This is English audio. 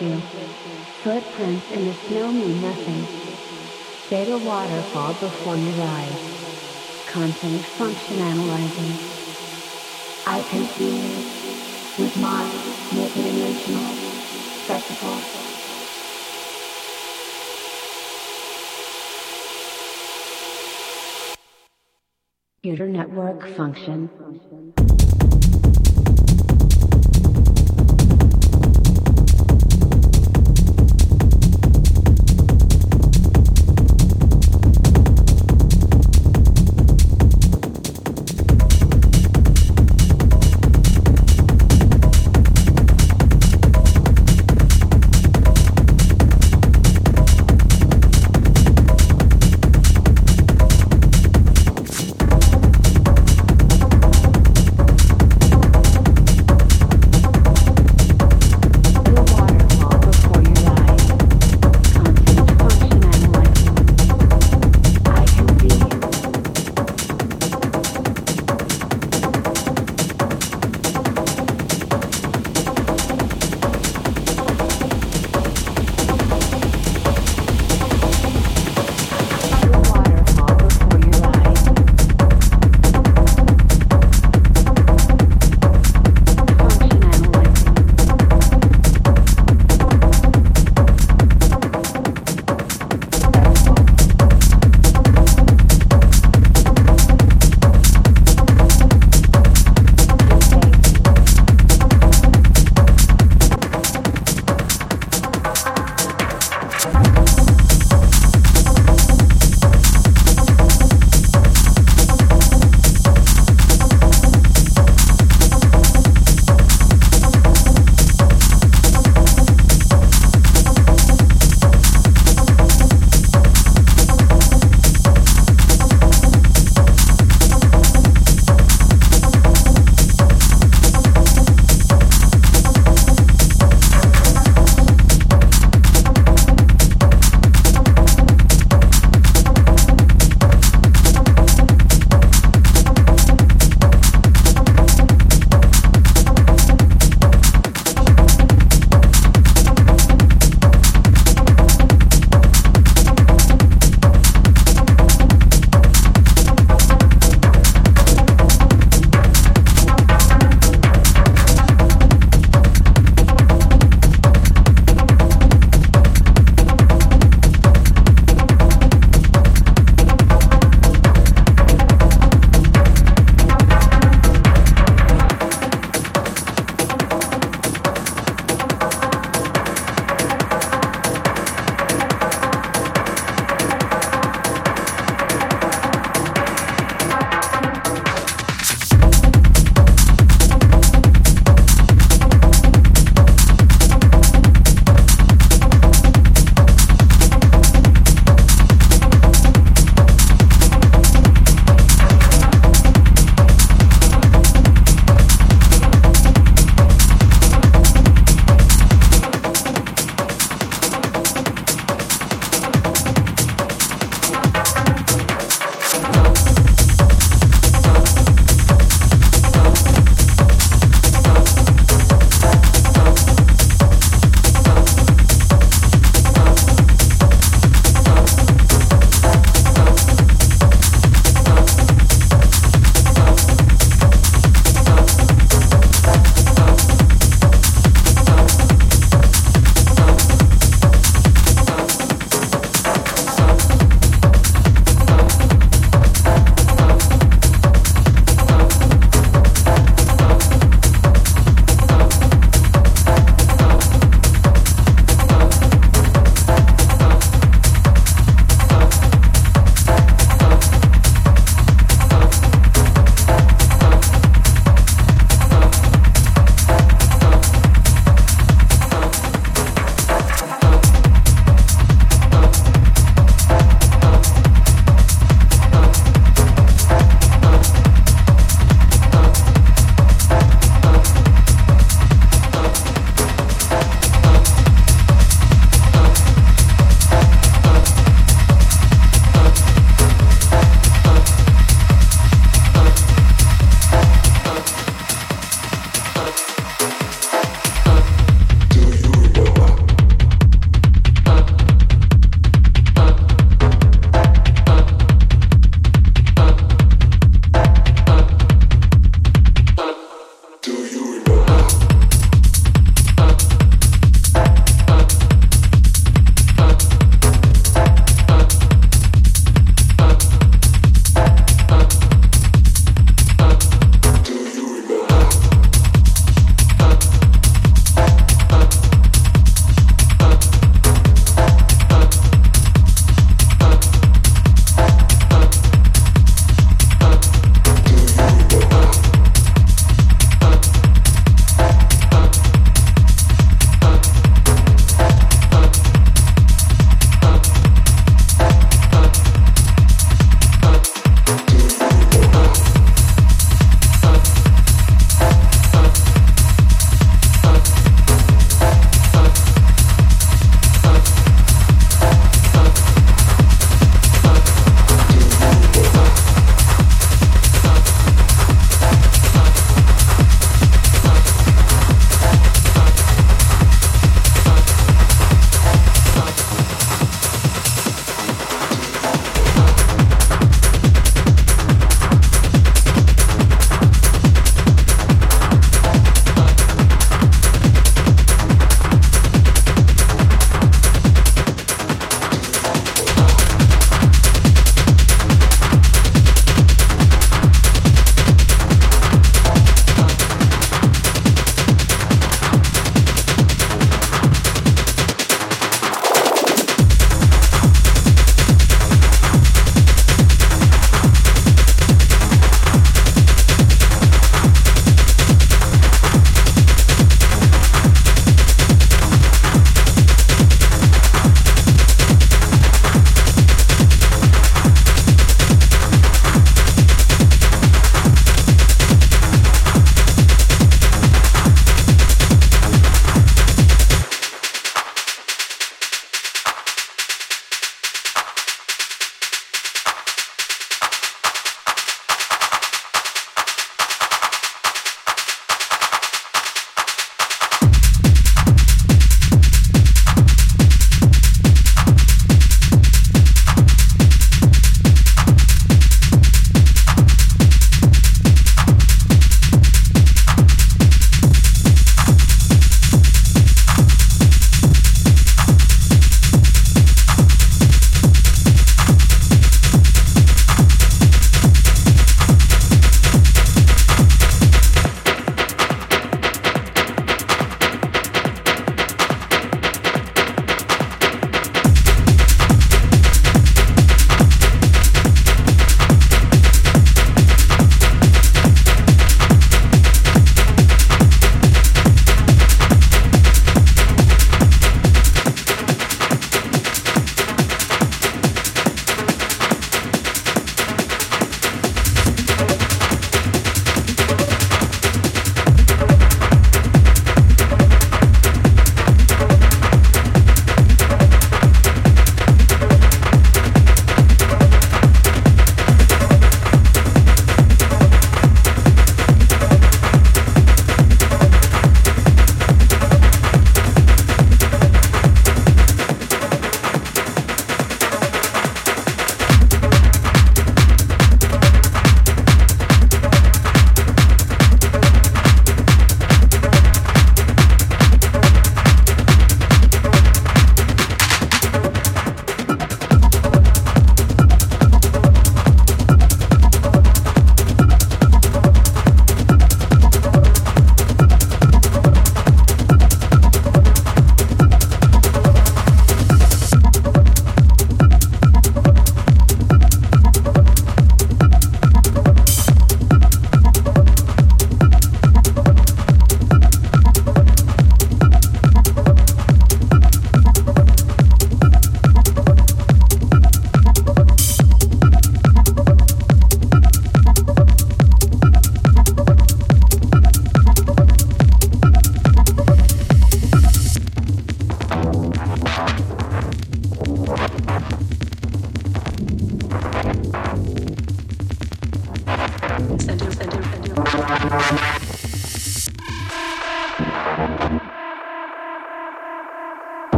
you. Footprints in the snow mean nothing. Data waterfall before your eyes. Content function analyzing. I can see you with my multidimensional spectacles. Computer network function.